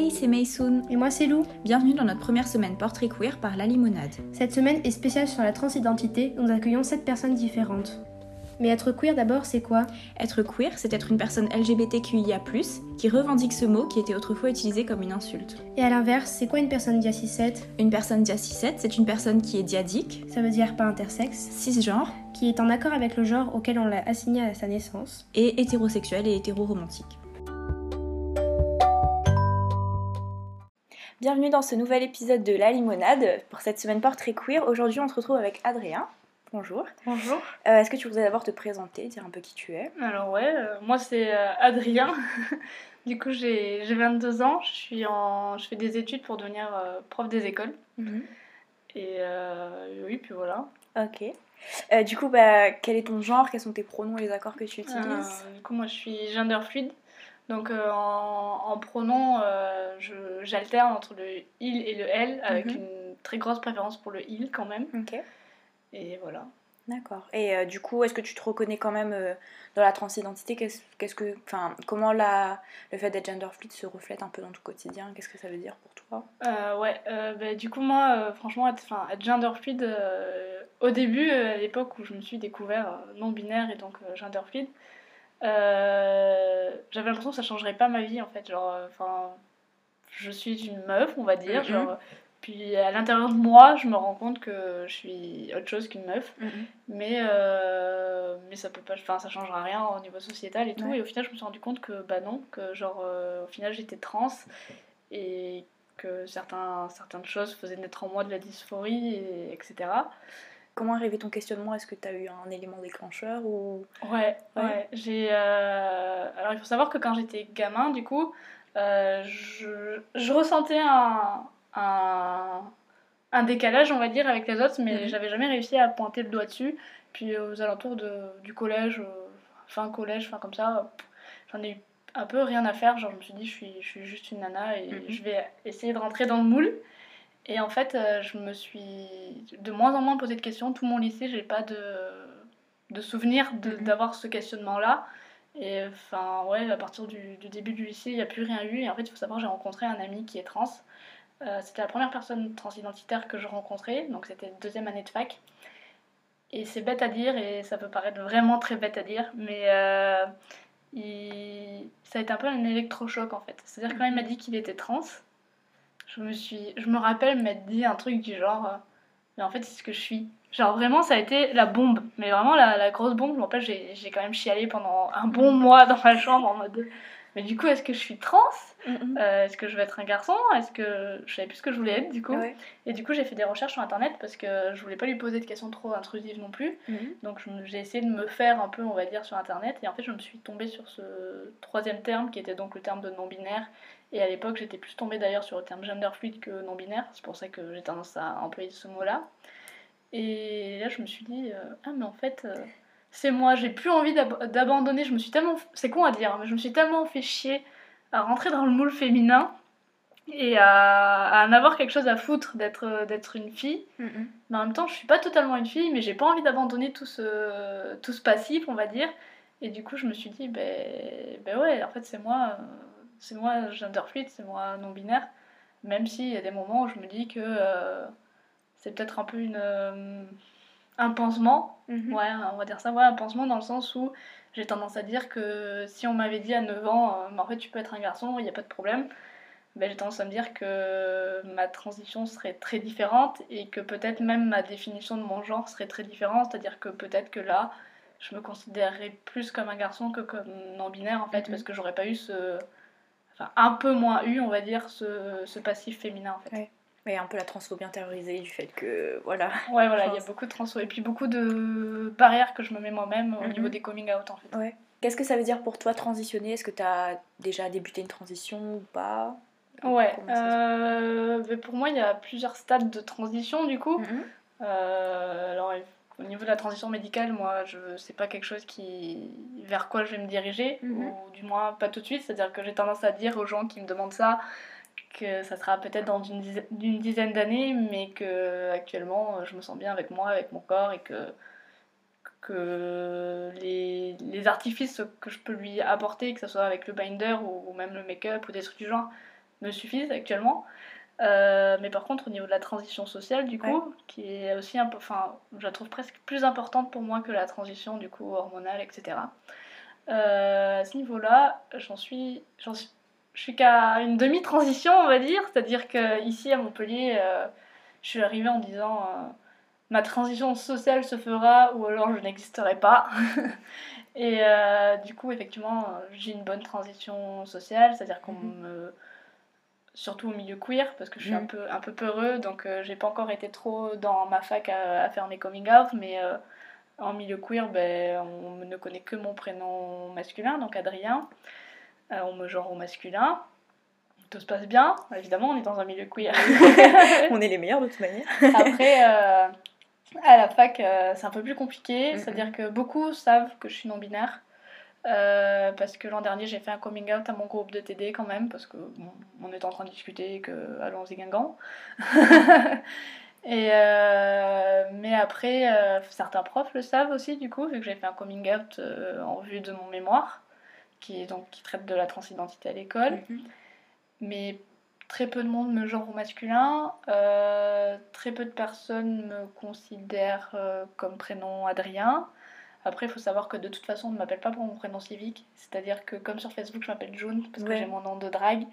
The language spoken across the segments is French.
Hey, c'est Maysoon. Et moi, c'est Lou. Bienvenue dans notre première semaine portrait queer par La Limonade. Cette semaine est spéciale sur la transidentité. Nous accueillons 7 personnes différentes. Mais être queer d'abord, c'est quoi? Être queer, c'est être une personne LGBTQIA, qui revendique ce mot qui était autrefois utilisé comme une insulte. Et à l'inverse, c'est quoi une personne dia 7 Une personne dia 7 c'est une personne qui est diadique, ça veut dire pas intersexe, cisgenre, qui est en accord avec le genre auquel on l'a assigné à sa naissance, et hétérosexuel et hétéroromantique. Bienvenue dans ce nouvel épisode de La Limonade pour cette semaine portrait queer. Aujourd'hui, on se retrouve avec Adrien. Bonjour. Bonjour. Euh, est-ce que tu voudrais d'abord te présenter, dire un peu qui tu es? Alors ouais, euh, moi c'est euh, Adrien. du coup j'ai 22 ans, je, suis en, je fais des études pour devenir prof des écoles. Mhm. Et oui, puis voilà. Ok. du coup, bah, quel est ton genre? Quels sont tes pronoms et les accords que tu utilises? Du coup, moi je suis gender fluide. Donc en, en, pronom, j'alterne entre le il et le elle, avec mhm. une très grosse préférence pour le il quand même. Et voilà. D'accord. Et euh, du coup, est-ce que tu te reconnais quand même euh, dans la transidentité? Qu'est-ce que, enfin, comment la, le fait d'être gender fluid se reflète un peu dans ton quotidien? Qu'est-ce que ça veut dire pour toi? Euh, Ouais. Bah, du coup, moi, franchement, être, être gender fluid, au début, à l'époque où je me suis découvert non binaire et donc gender fluid, j'avais l'impression que ça changerait pas ma vie en fait. Genre, enfin, je suis une meuf, on va dire. Genre, puis à l'intérieur de moi, je me rends compte que je suis autre chose qu'une meuf. Mais, euh, mais ça peut pas, enfin, ça changera rien au niveau sociétal et tout. Et au final, je me suis rendu compte que bah non, que genre euh, au final j'étais trans et que certains, certaines choses faisaient naître en moi de la dysphorie, et, etc. Comment arrivé ton questionnement? Est-ce que tu as eu un élément déclencheur ou? Ouais, ouais. J'ai euh, alors il faut savoir que quand j'étais gamin, du coup, je, je ressentais un un, un décalage, on va dire, avec les autres, mais mhm. j'avais jamais réussi à pointer le doigt dessus. Puis aux alentours de, du collège, euh, fin collège, fin comme ça, j'en ai eu un peu rien à faire. Genre, je me suis dit, je suis, je suis juste une nana et mhm. je vais essayer de rentrer dans le moule. Et en fait, euh, je me suis de moins en moins posé de questions. Tout mon lycée, j'ai pas de, de souvenir mhm. d'avoir ce questionnement-là. Et enfin, ouais, à partir du, du début du lycée, il n'y a plus rien eu. Et en fait, il faut savoir, j'ai rencontré un ami qui est trans. Euh, c'était la première personne transidentitaire que je rencontrais, donc c'était deuxième année de fac. Et c'est bête à dire, et ça peut paraître vraiment très bête à dire, mais euh, ça a été un peu un électrochoc en fait. C'est-à-dire quand il m'a dit qu'il était trans, je me, suis... je me rappelle m'être dit un truc du genre, euh, mais en fait c'est ce que je suis. Genre vraiment ça a été la bombe, mais vraiment la, la grosse bombe, je me rappelle j'ai quand même chialé pendant un bon mois dans ma chambre en mode mais du coup, est-ce que je suis trans? Euh, Est-ce que je vais être un garçon? Est-ce que je savais plus ce que je voulais être du coup? Et du coup, j'ai fait des recherches sur internet parce que je voulais pas lui poser de questions trop intrusives non plus. Mhm. Donc j'ai essayé de me faire un peu, on va dire, sur internet. Et en fait, je me suis tombée sur ce troisième terme qui était donc le terme de non-binaire. Et à l'époque, j'étais plus tombée d'ailleurs sur le terme gender fluide que non-binaire. C'est pour ça que j'ai tendance à employer ce mot-là. Et là, je me suis dit, euh, ah, mais en fait. Euh, c'est moi, j'ai plus envie d'abandonner, je me suis tellement, c'est con à dire, mais je me suis tellement fait chier à rentrer dans le moule féminin et à, en avoir quelque chose à foutre d'être d'être une fille. Mais en même temps, je suis pas totalement une fille, mais j'ai pas envie d'abandonner tout ce, tout ce passif, on va dire. Et du coup, je me suis dit, ben, ben ouais, en fait, c'est moi, c'est moi gender fluid, c'est moi non binaire. Même s'il y a des moments où je me dis que euh, c'est peut-être un peu une euh, un pansement, mhm. ouais, on va dire ça, ouais, un pansement dans le sens où j'ai tendance à dire que si on m'avait dit à 9 ans, euh, en fait tu peux être un garçon, il n'y a pas de problème, ben, j'ai tendance à me dire que ma transition serait très différente et que peut-être même ma définition de mon genre serait très différente, c'est-à-dire que peut-être que là, je me considérerais plus comme un garçon que comme non-binaire en fait, mhm. parce que j'aurais pas eu ce... Enfin, un peu moins eu, on va dire, ce, ce passif féminin en fait. Mais un peu la transphobie intériorisée du fait que voilà. Ouais voilà, il y a beaucoup de transphobie et puis beaucoup de barrières que je me mets moi-même au niveau mhm. des coming out en fait. Ouais. Qu'est-ce que ça veut dire pour toi transitionner? Est-ce que tu as déjà débuté une transition ou pas? Ouais, euh, pour moi il y a plusieurs stades de transition du coup. Mhm. Euh, alors au niveau de la transition médicale, moi je c'est pas quelque chose qui vers quoi je vais me diriger, mhm. ou du moins pas tout de suite, c'est-à-dire que j'ai tendance à dire aux gens qui me demandent ça que ça sera peut-être dans une dizaine, d'années, mais que actuellement je me sens bien avec moi, avec mon corps, et que, que les, les artifices que je peux lui apporter, que ce soit avec le binder ou, même le make-up ou des trucs du genre, me suffisent actuellement. Euh, mais par contre, au niveau de la transition sociale, du coup, qui est aussi un peu, enfin, je la trouve presque plus importante pour moi que la transition, du coup, hormonale, etc. Euh, à ce niveau-là, j'en suis, j'en suis, je suis qu'à une demi-transition, on va dire. C'est-à-dire que ici à Montpellier, euh, je suis arrivée en disant ma transition sociale se fera ou alors je n'existerai pas. Et du coup, effectivement, j'ai une bonne transition sociale, c'est-à-dire qu'on mhm. me surtout au milieu queer parce que je suis un mhm. peu un peu peureux donc euh, j'ai pas encore été trop dans ma fac à, faire mes coming out mais euh, en milieu queer ben on ne connaît que mon prénom masculin donc Adrien euh, on me genre au masculin. Tout se passe bien. Évidemment on est dans un milieu queer. On est les meilleurs de toute manière. Après à la fac c'est un peu plus compliqué c'est à dire que beaucoup savent que je suis non binaire euh, parce que l'an dernier, j'ai fait un coming out à mon groupe de TD quand même, parce que on est en train de discuter que allons-y Guingamp. et euh, mais après, euh, certains profs le savent aussi du coup, vu que j'ai fait un coming out en vue de mon mémoire, qui est donc qui traite de la transidentité à l'école. Mhm. Mais très peu de monde me genre au masculin, très peu de personnes me considèrent comme prénom Adrien. Après, il faut savoir que de toute façon, on ne m'appelle pas pour mon prénom civique. C'est-à-dire que comme sur Facebook, je m'appelle June parce que j'ai mon nom de drague.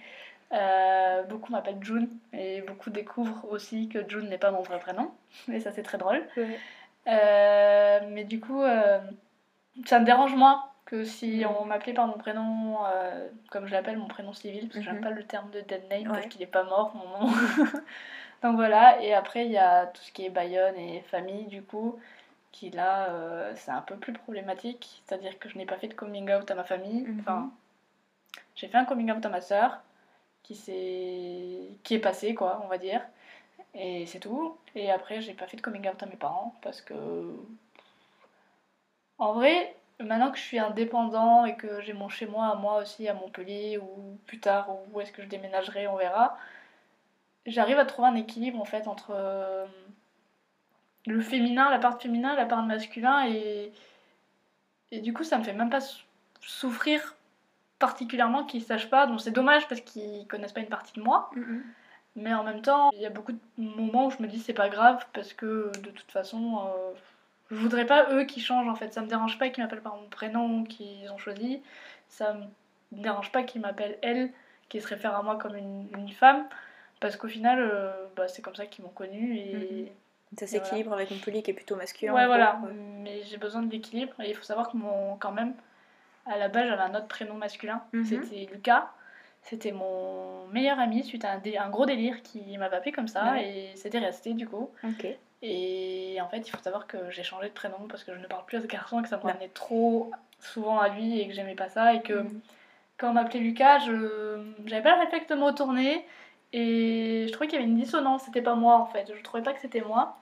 Euh, beaucoup m'appellent June et beaucoup découvrent aussi que June n'est pas mon vrai prénom. Et ça, c'est très drôle. Euh, mais du coup, euh, ça me dérange moins que si on m'appelait par mon prénom, comme je l'appelle, mon prénom civil, parce que j'aime mhm. pas le terme de dead name parce qu'il n'est pas mort, mon nom. Donc voilà, et après, il y a tout ce qui est Bayonne et famille, du coup qui là, euh, c'est un peu plus problématique. C'est-à-dire que je n'ai pas fait de coming out à ma famille. Mhm. Enfin, j'ai fait un coming out à ma soeur qui, est... qui est passé, quoi, on va dire. Et c'est tout. Et après, j'ai pas fait de coming out à mes parents parce que. En vrai, maintenant que je suis indépendant et que j'ai mon chez moi à moi aussi à Montpellier ou plus tard où est-ce que je déménagerai, on verra. J'arrive à trouver un équilibre en fait entre le féminin, la part féminin, la part masculin, et, et du coup, ça me fait même pas souffrir particulièrement qu'ils sachent pas. Donc c'est dommage parce qu'ils connaissent pas une partie de moi. Mm-hmm. Mais en même temps, il y a beaucoup de moments où je me dis c'est pas grave parce que de toute façon, euh, je voudrais pas eux qui changent en fait. Ça me dérange pas qu'ils m'appellent par mon prénom qu'ils ont choisi. Ça me dérange pas qu'ils m'appellent elle, qui se réfère à moi comme une, femme. Parce qu'au final, euh, bah, c'est comme ça qu'ils m'ont connue et. Mm-hmm. Ça s'équilibre avec Montpellier qui est plutôt masculin. Ouais, voilà. Mais j'ai besoin de l'équilibre. Et il faut savoir que mon, quand même, à la base, j'avais un autre prénom masculin. Mhm. C'était Lucas. C'était mon meilleur ami suite à un, un gros délire qui m'avait appelé comme ça. Et c'était resté du coup. Et en fait, il faut savoir que j'ai changé de prénom parce que je ne parle plus à ce garçon et que ça me ramenait trop souvent à lui et que j'aimais pas ça. Et que mhm. quand on m'appelait Lucas, je j'avais pas le réflexe de me retourner. Et je trouvais qu'il y avait une dissonance, c'était pas moi en fait, je trouvais pas que c'était moi.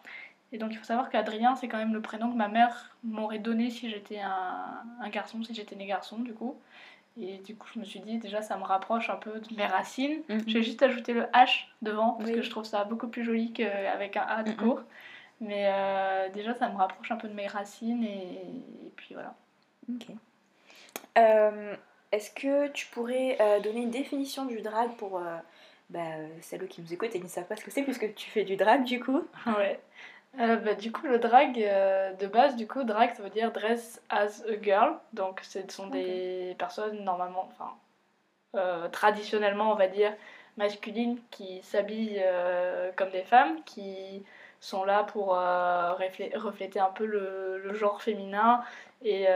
Et donc il faut savoir qu'Adrien, c'est quand même le prénom que ma mère m'aurait donné si j'étais un, un, garçon, si j'étais né garçon du coup. Et du coup, je me suis dit, déjà, ça me rapproche un peu de mes racines. Mm J'ai juste ajouté le H devant, parce que je trouve ça beaucoup plus joli qu'avec un A de court. Mais euh, déjà, ça me rapproche un peu de mes racines, et, puis voilà. Ok. Euh, est-ce que tu pourrais euh, donner une définition du drag pour bah, euh, celles qui nous écoutent et qui ne savent pas ce que c'est, puisque tu fais du drag du coup. Ouais. Euh, bah, du coup, le drag, euh, de base, du coup, drag, ça veut dire dress as a girl. Donc, ce sont des personnes normalement, enfin, traditionnellement, on va dire, masculines qui s'habillent comme des femmes, qui sont là pour refléter un peu le, le genre féminin et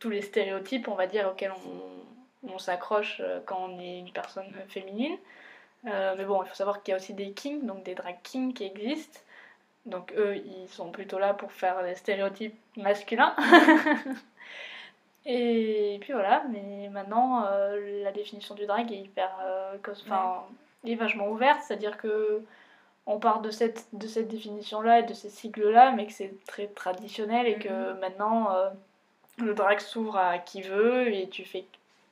tous les stéréotypes, on va dire, auxquels on, on s'accroche quand on est une personne féminine. Euh, mais bon, il faut savoir qu'il y a aussi des kings, donc des drag kings qui existent. Donc eux, ils sont plutôt là pour faire des stéréotypes masculins. et puis voilà, mais maintenant, euh, la définition du drag est hyper... Euh, enfin, est vachement ouverte, c'est-à-dire que on part de cette, de cette définition-là et de ces cycles-là, mais que c'est très traditionnel et que mhm. maintenant, le drag s'ouvre à qui veut et tu fais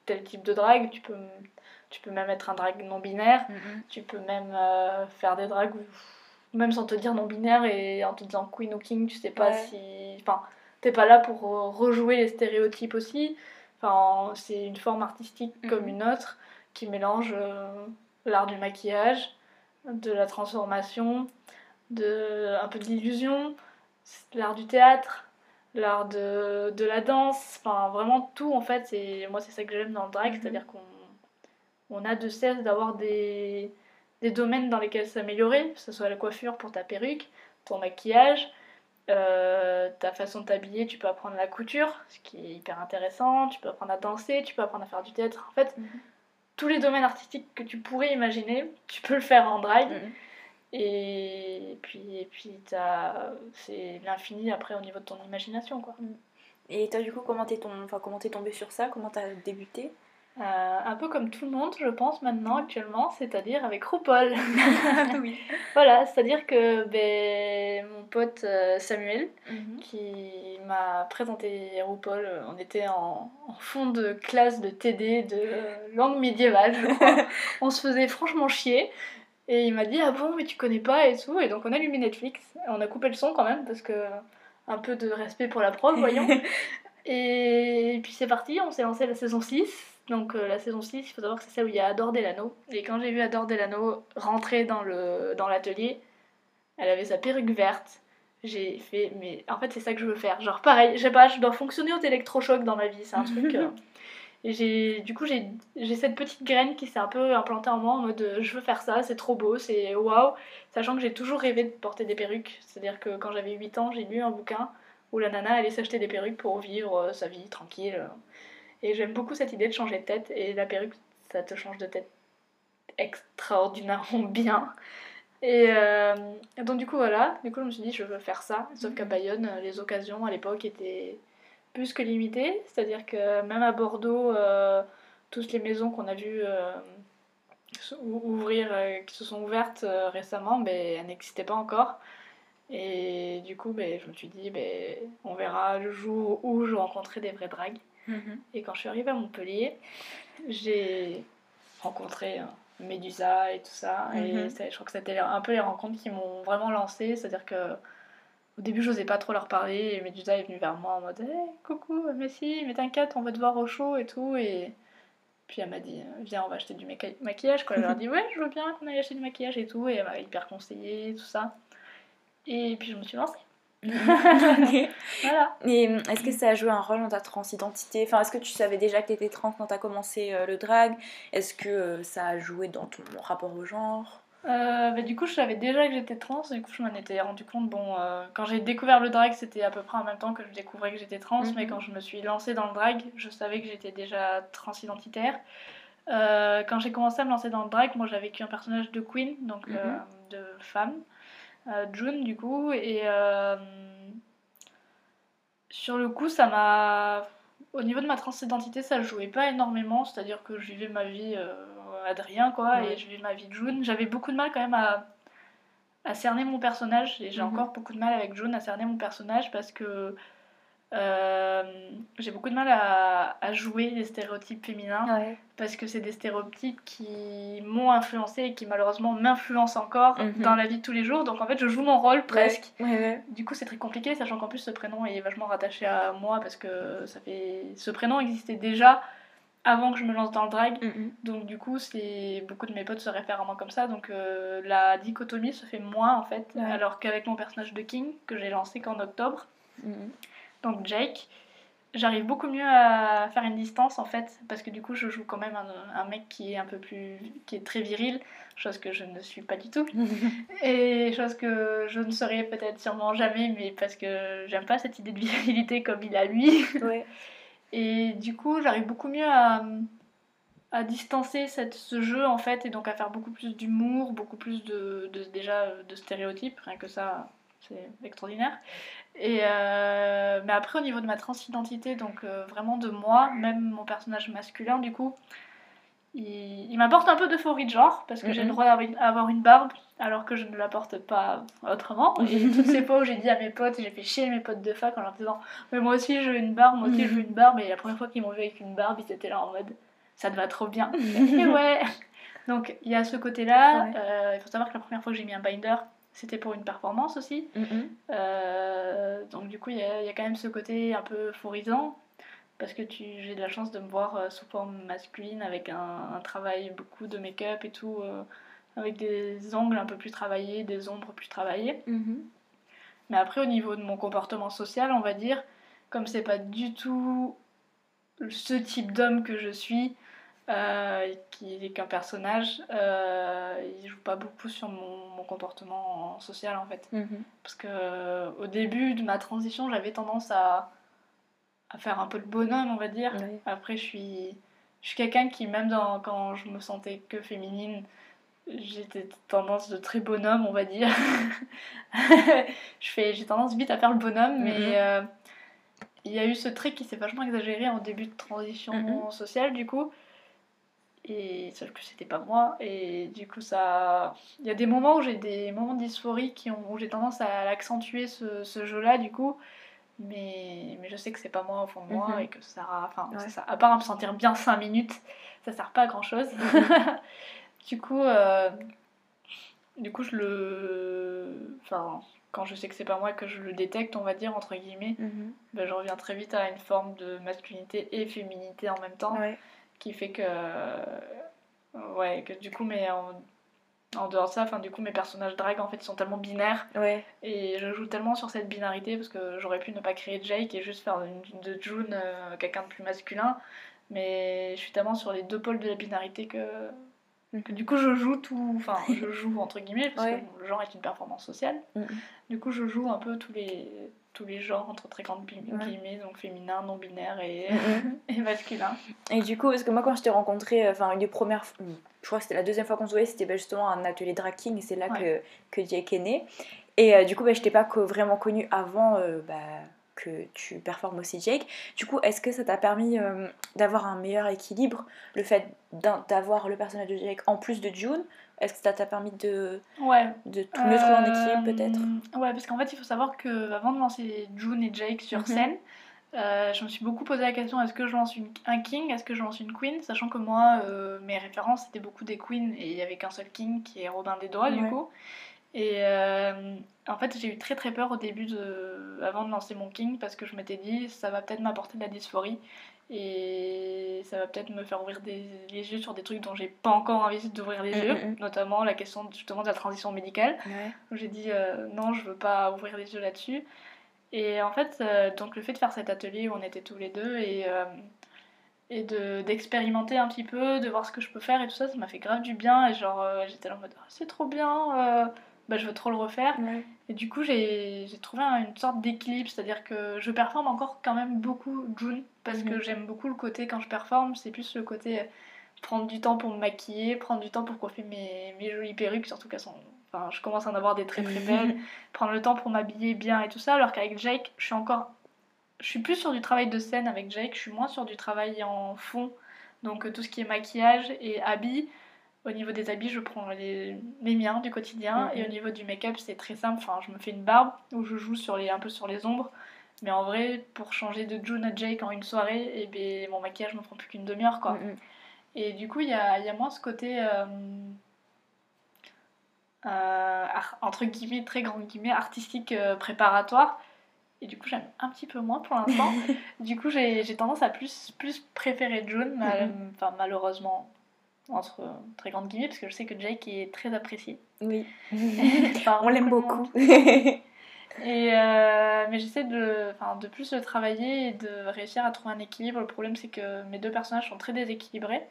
tel type de drag, tu peux tu peux même être un drag non binaire. Tu peux même euh, faire des drags même sans te dire non binaire et en te disant queen ou king, tu sais pas si. Enfin, t'es pas là pour rejouer les stéréotypes aussi. Enfin, c'est une forme artistique comme une autre qui mélange euh, l'art du maquillage, de la transformation, de, un peu de l'illusion, l'art du théâtre, l'art de, de la danse, enfin vraiment tout en fait. Et moi, c'est ça que j'aime dans le drag, c'est-à-dire qu'on on a de cesse d'avoir des, des domaines dans lesquels s'améliorer, que ce soit la coiffure pour ta perruque, ton maquillage, euh, ta façon de t'habiller, tu peux apprendre la couture, ce qui est hyper intéressant, tu peux apprendre à danser, tu peux apprendre à faire du théâtre. En fait, Mhm. tous les domaines artistiques que tu pourrais imaginer, tu peux le faire en drag. Mhm. Et puis, et puis t'as- c'est l'infini après au niveau de ton imagination. Quoi. Et toi, du coup, comment t'es ton... enfin, comment t'es tombée sur ça? Comment t'as débuté? Euh, un peu comme tout le monde, je pense, maintenant, actuellement, c'est-à-dire avec RuPaul. Oui. voilà, c'est-à-dire que ben, mon pote euh, Samuel, Mhm. qui m'a présenté RuPaul. euh, On était en, en fond de classe de TD de langue médiévale, je crois. on se faisait franchement chier. Et il m'a dit Ah bon, mais tu connais pas? et tout. Et donc on a allumé Netflix. On a coupé le son quand même, parce que un peu de respect pour la prof, voyons. et puis c'est parti, on s'est lancé la saison 6. Donc euh, la saison 6, il faut savoir que c'est celle où il y a Adore Delano. Et quand j'ai vu Adore Delano rentrer dans le dans l'atelier, elle avait sa perruque verte. J'ai fait, mais en fait c'est ça que je veux faire. Genre pareil, je sais pas, je dois fonctionner au électrochoc dans ma vie, c'est un truc... euh, Et j'ai, du coup j'ai, cette petite graine qui s'est un peu implantée en moi en mode euh, je veux faire ça, c'est trop beau, c'est waouh. Sachant que j'ai toujours rêvé de porter des perruques. C'est-à-dire que quand j'avais 8 ans, j'ai lu un bouquin où la nana allait s'acheter des perruques pour vivre sa vie tranquille. Et j'aime beaucoup cette idée de changer de tête. Et la perruque, ça te change de tête extraordinairement bien. Et euh, donc du coup voilà, du coup je me suis dit je veux faire ça. Sauf qu'à Bayonne, euh, les occasions à l'époque étaient plus que limitées. C'est-à-dire que même à Bordeaux, euh, toutes les maisons qu'on a vues euh, ouvrir, qui se sont ouvertes récemment, ben, elles n'existaient pas encore. Et du coup, ben, je me suis dit, ben, on verra le jour où je rencontrerai des vrais Mhm. Et quand je suis arrivée à Montpellier, j'ai rencontré euh, Médusa et tout ça. Et Mhm. je crois que c'était un peu les rencontres qui m'ont vraiment lancée. C'est-à-dire que au début, j'osais pas trop leur parler. Et Médusa est venue vers moi en mode Hey, coucou, mais si, mais t'inquiète, on va te voir au show et tout. Et puis elle m'a dit Viens, on va acheter du maqui- maquillage. Quoi. Je leur ai dit Ouais, je veux bien qu'on aille acheter du maquillage et tout. Et elle m'a hyper conseillé, tout ça. Et puis je me suis lancée. Voilà. Et hum, est-ce que ça a joué un rôle dans ta transidentité? Enfin, est-ce que tu savais déjà que tu étais trans quand tu as commencé euh, le drag? Est-ce que euh, ça a joué dans ton rapport au genre? Euh, bah, du coup, je savais déjà que j'étais trans, du coup, je m'en étais rendu compte. Bon, euh, quand j'ai découvert le drag, c'était à peu près en même temps que je découvrais que j'étais trans, Mhm. mais quand je me suis lancée dans le drag, je savais que j'étais déjà transidentitaire. Euh, quand j'ai commencé à me lancer dans le drag, moi j'avais vécu un personnage de queen, donc Mhm. euh, de femme, euh, June du coup, et euh, sur le coup, ça m'a. Au niveau de ma transidentité, ça jouait pas énormément, c'est-à-dire que je vivais ma vie euh, Adrien, quoi, Ouais. et je vivais ma vie de June. J'avais beaucoup de mal quand même à, à cerner mon personnage, et j'ai Mhm. encore beaucoup de mal avec June à cerner mon personnage parce que euh, j'ai beaucoup de mal à, à jouer les stéréotypes féminins Ouais. parce que c'est des stéréotypes qui m'ont influencé et qui malheureusement m'influencent encore Mhm. dans la vie de tous les jours. Donc en fait, je joue mon rôle presque. Ouais, ouais. Du coup, c'est très compliqué, sachant qu'en plus, ce prénom est vachement rattaché à moi parce que ça fait... ce prénom existait déjà avant que je me lance dans le drag. Mhm. Donc du coup, c'est beaucoup de mes potes se réfèrent à moi comme ça. Donc euh, la dichotomie se fait moins en fait. Alors qu'avec mon personnage de King, que j'ai lancé qu'en octobre, Mhm. Donc Jake, j'arrive beaucoup mieux à faire une distance en fait, parce que du coup je joue quand même un, un mec qui est un peu plus, qui est très viril, chose que je ne suis pas du tout, et chose que je ne serai peut-être sûrement jamais, mais parce que j'aime pas cette idée de virilité comme il a lui, ouais. et du coup j'arrive beaucoup mieux à, à distancer cette, ce jeu en fait, et donc à faire beaucoup plus d'humour, beaucoup plus de, de déjà de stéréotypes, rien que ça c'est extraordinaire. Et euh, mais après, au niveau de ma transidentité, donc euh, vraiment de moi, même mon personnage masculin, du coup, il, il m'apporte un peu d'euphorie de genre, parce que j'ai Mhm. le droit d'avoir une- barbe, alors que je ne la porte pas autrement. Et toutes ces fois où j'ai dit à mes potes, j'ai fait chier mes potes de fac en leur disant Mais moi aussi je veux une barbe, moi aussi je veux une barbe. Et la première fois qu'ils m'ont vu avec une barbe, ils étaient là en mode Ça te va trop bien. Et ouais Donc il y a ce côté-là. Ouais. Euh, il faut savoir que la première fois que j'ai mis un binder, c'était pour une performance aussi. Mhm. Euh, donc du coup, il y, a il y a quand même ce côté un peu euphorisant. parce que tu, j'ai de la chance de me voir euh, sous forme masculine avec un, un travail beaucoup de make-up et tout, euh, avec des ongles un peu plus travaillés, des ombres plus travaillées. Mhm. Mais après, au niveau de mon comportement social, on va dire, comme c'est pas du tout ce type d'homme que je suis, euh, qui est qu'un personnage, euh, il joue pas beaucoup sur mon, mon comportement social en fait. Mhm. Parce que euh, au début de ma transition, j'avais tendance à, à faire un peu le bonhomme, on va dire. Oui. Après, je suis, je suis quelqu'un qui, même dans, quand je me sentais que féminine, j'étais tendance de très bonhomme, on va dire. je fais, j'ai tendance vite à faire le bonhomme, Mhm. mais euh, il y a eu ce trait qui s'est vachement exagéré en début de transition Mhm. sociale, du coup. Et sauf que c'était pas moi, et du coup, ça. Il y a des moments où j'ai des moments de dysphorie qui ont, où j'ai tendance à l'accentuer ce, ce jeu-là, du coup. Mais, mais je sais que c'est pas moi au fond de moi Mhm. et que ça. Enfin, Ouais. ça. À part me sentir bien 5 minutes, ça sert pas à grand chose. du coup, euh, du coup, je le. Enfin, quand je sais que c'est pas moi et que je le détecte, on va dire, entre guillemets, Mhm. ben, je reviens très vite à une forme de masculinité et féminité en même temps Ouais. Qui fait que ouais que du coup mais en, en dehors de ça enfin du coup mes personnages drag en fait ils sont tellement binaires Ouais. et je joue tellement sur cette binarité parce que j'aurais pu ne pas créer Jake et juste faire une, de June euh, quelqu'un de plus masculin mais je suis tellement sur les deux pôles de la binarité que que du coup je joue tout enfin je joue entre guillemets parce Ouais. que le genre est une performance sociale Mhm. du coup je joue un peu tous les tous les genres entre très grandes gui- Ouais. guillemets donc féminin non binaire et, Mhm. et masculin Et du coup, parce que moi, quand je t'ai rencontré, enfin, une des premières, je crois que c'était la deuxième fois qu'on se voyait, c'était bah, justement un atelier drag king, et c'est là que, que Jake est né. Et euh, du coup, bah, je t'ai pas co- vraiment connu avant euh, bah, que tu performes aussi Jake. Du coup, est-ce que ça t'a permis euh, d'avoir un meilleur équilibre, le fait d'avoir le personnage de Jake en plus de June? Est-ce que ça t'a permis de, ouais de tout mettre en équilibre, Euh, peut-être? Ouais, parce qu'en fait, il faut savoir que avant de lancer June et Jake sur Mhm. scène, euh, je me suis beaucoup posé la question est-ce que je lance une- un king, est-ce que je lance une queen? Sachant que moi, euh, mes références c'était beaucoup des queens et il y avait qu'un seul king qui est Robin des Doigts, du coup. Et euh, en fait, j'ai eu très très peur au début, de, avant de lancer mon king, parce que je m'étais dit ça va peut-être m'apporter de la dysphorie et ça va peut-être me faire ouvrir des- les yeux sur des trucs dont j'ai pas encore envie d'ouvrir les Mhm, yeux, mhm. notamment la question justement de la transition médicale. Ouais. J'ai dit euh, non, je veux pas ouvrir les yeux là-dessus. Et en fait, euh, donc le fait de faire cet atelier où on était tous les deux et, euh, et de- d'expérimenter un petit peu, de voir ce que je peux faire et tout ça, ça m'a fait grave du bien. Et genre, j'étais là en mode Ah, c'est trop bien, bah, je veux trop le refaire. Ouais. Et du coup, j'ai trouvé un- une sorte d'équilibre, c'est-à-dire que je performe encore quand même beaucoup June, parce que Mhm. j'aime beaucoup le côté quand je performe, c'est plus le côté euh, prendre du temps pour me maquiller, prendre du temps pour coiffer mes, mes jolies perruques, surtout qu'elles sont. Enfin, je commence à en avoir des très très belles, prendre le temps pour m'habiller bien et tout ça, alors qu'avec Jake, je suis encore. Je suis plus sur du travail de scène avec Jake, je suis moins sur du travail en fond, donc euh, tout ce qui est maquillage et habits. Au niveau des habits, je prends les, les miens du quotidien. Mhm. Et au niveau du make-up, c'est très simple. Enfin, je me fais une barbe où je joue sur les, un peu sur les ombres. Mais en vrai, pour changer de June à Jake en une soirée, et ben, mon maquillage me prend plus qu'une demi-heure. quoi. Mhm. Et du coup, il y a, y a moins ce côté, euh, euh, entre guillemets, très grand guillemets, artistique euh, préparatoire. Et du coup, j'aime un petit peu moins pour l'instant. du coup, j'ai tendance à plus, plus préférer June, mal- enfin, malheureusement, entre très grandes guillemets, parce que je sais que Jake est très apprécié. Oui. On l'aime beaucoup. Et euh, mais j'essaie de, de plus le travailler et de réussir à trouver un équilibre. Le problème, c'est que mes deux personnages sont très déséquilibrés.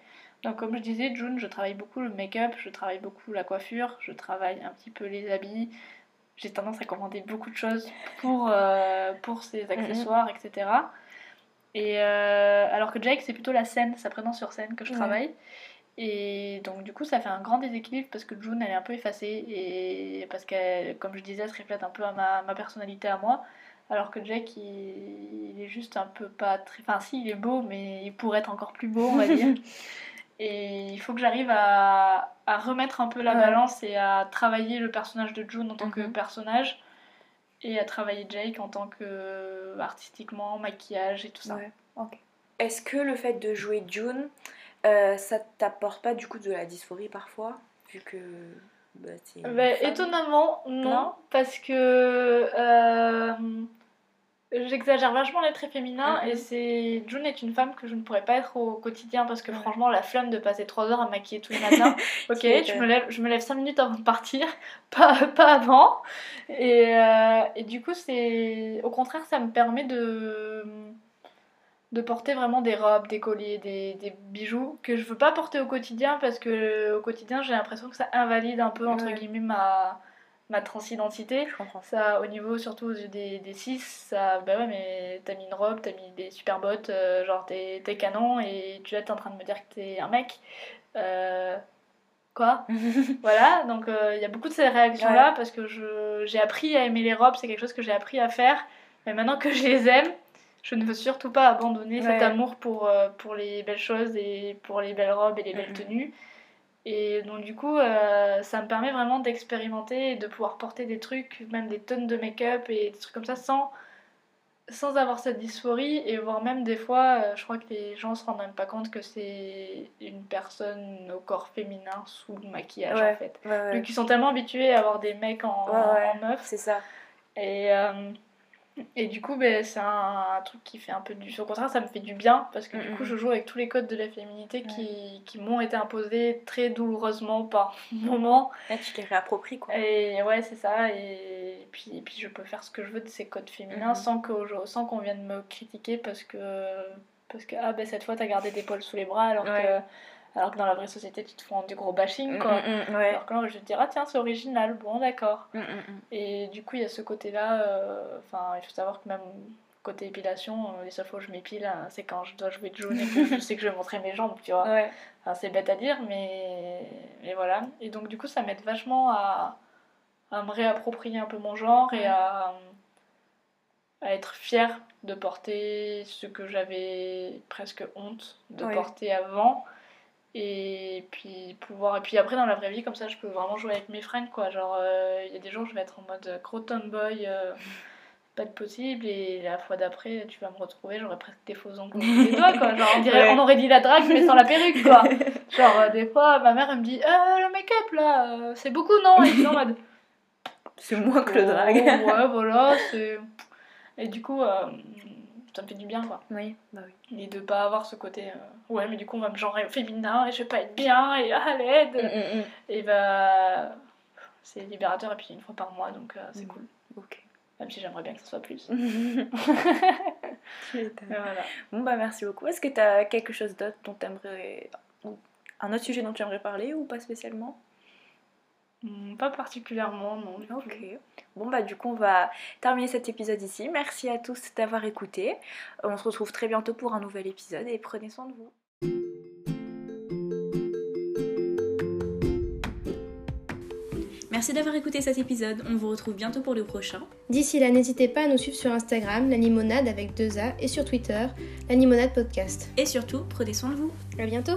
Donc, comme je disais, June, je travaille beaucoup le make-up, je travaille beaucoup la coiffure, je travaille un petit peu les habits. J'ai tendance à commander beaucoup de choses pour, euh, pour ses accessoires, etc. Et euh, alors que Jake, c'est plutôt la scène, sa présence sur scène que je travaille. Et donc du coup ça fait un grand déséquilibre parce que June elle est un peu effacée et parce qu'elle, comme je disais, elle se reflète un peu à ma, ma personnalité à moi. Alors que Jack il, il est juste un peu pas très... Enfin si il est beau mais il pourrait être encore plus beau on va dire. et il faut que j'arrive à, à remettre un peu la Ouais. balance et à travailler le personnage de June en tant que Mhm. personnage et à travailler Jake en tant que artistiquement, maquillage et tout ça. Ouais, ok. Est-ce que le fait de jouer June, euh, ça t'apporte pas du coup de la dysphorie parfois Vu que. Bah, Bah, étonnamment, non, Non? parce que euh, J'exagère vachement les traits féminins et c'est June est une femme que je ne pourrais pas être au quotidien parce que Ouais. franchement la flemme de passer 3 heures à maquiller tous les matins. ok, je me lève je me lève 5 minutes avant de partir, pas, pas avant. Et, euh, et du coup c'est au contraire ça me permet de de porter vraiment des robes, des colliers, des, des bijoux que je veux pas porter au quotidien parce que au quotidien j'ai l'impression que ça invalide un peu entre Ouais. guillemets ma ma transidentité. Je comprends. Ça, au niveau surtout aux yeux des, des cis, ça, bah ouais, mais t'as mis une robe, t'as mis des super bottes, euh, genre t'es t'es canon et tu là t'es en train de me dire que t'es un mec. Euh, quoi? Voilà, donc euh, il y a beaucoup de ces réactions-là parce que je- j'ai appris à aimer les robes, c'est quelque chose que j'ai appris à faire, mais maintenant que je les aime, je ne veux surtout pas abandonner cet amour pour, euh, pour les belles choses et pour les belles robes et les belles tenues. Et donc du coup, euh, ça me permet vraiment d'expérimenter et de pouvoir porter des trucs, même des tonnes de make-up et des trucs comme ça sans, sans avoir cette dysphorie et voire même des fois, euh, je crois que les gens se rendent même pas compte que c'est une personne au corps féminin sous le maquillage Ouais. en fait. Ouais, ouais. Vu qu'ils sont tellement habitués à avoir des mecs en, en meuf. C'est ça. Et, et du coup, ben, c'est un, un truc qui fait un peu du. Au contraire, ça me fait du bien parce que du coup, je joue avec tous les codes de la féminité qui, qui m'ont été imposés très douloureusement par moments. Là, tu les réappropries, quoi. Et ouais, c'est ça. Et puis, et puis, je peux faire ce que je veux de ces codes féminins sans que sans qu'on vienne me critiquer parce que. Parce que, ah ben cette fois, t'as gardé tes poils sous les bras alors, Ouais. que, alors que dans la vraie société, tu te fais du gros bashing, quoi. Mm, mm, mm, ouais. Alors que là, je vais te dire, ah tiens, c'est original, bon, d'accord. Et du coup, il y a ce côté-là. euh, Enfin, il faut savoir que même côté épilation, euh, les seules fois où je m'épile, hein, c'est quand je dois jouer de jaune et que je sais que je vais montrer mes jambes, tu vois. Ouais. Enfin, c'est bête à dire, mais... mais voilà. Et donc, du coup, ça m'aide vachement à... à me réapproprier un peu mon genre et à, à être fière de porter ce que j'avais presque honte de porter avant. Et puis pouvoir et puis après dans la vraie vie comme ça je peux vraiment jouer avec mes fringues quoi. Genre euh, il y a des jours je vais être en mode gros tomboy euh, pas de possible. Et la fois d'après tu vas me retrouver j'aurais presque des faux ongles des doigts quoi. Genre on dirait Ouais. on aurait dit la drague mais sans la perruque quoi. Genre euh, des fois ma mère elle me dit euh, le make-up là euh, c'est beaucoup non? Et je suis en mode C'est moins que le drag. Oh, ouais voilà c'est et du coup euh, ça me fait du bien quoi oui, bah oui. et de pas avoir ce côté euh, ouais mais du coup on va me genrer au féminin et je vais pas être bien et à l'aide Mm, mm, mm. et bah c'est libérateur et puis une fois par mois donc euh, c'est cool Ok. même si j'aimerais bien que ce soit plus voilà. Bon bah merci beaucoup. Est-ce que tu as quelque chose d'autre dont tu aimerais... Un autre sujet dont tu aimerais parler ou pas spécialement? Pas particulièrement non du coup. Ok. Bon bah du coup on va terminer cet épisode ici. Merci à tous d'avoir écouté. On se retrouve très bientôt pour un nouvel épisode et prenez soin de vous. Merci d'avoir écouté cet épisode. On vous retrouve bientôt pour le prochain. D'ici là, n'hésitez pas à nous suivre sur Instagram, la limonade avec deux A, et sur Twitter, la limonade podcast. Et surtout, prenez soin de vous. À bientôt!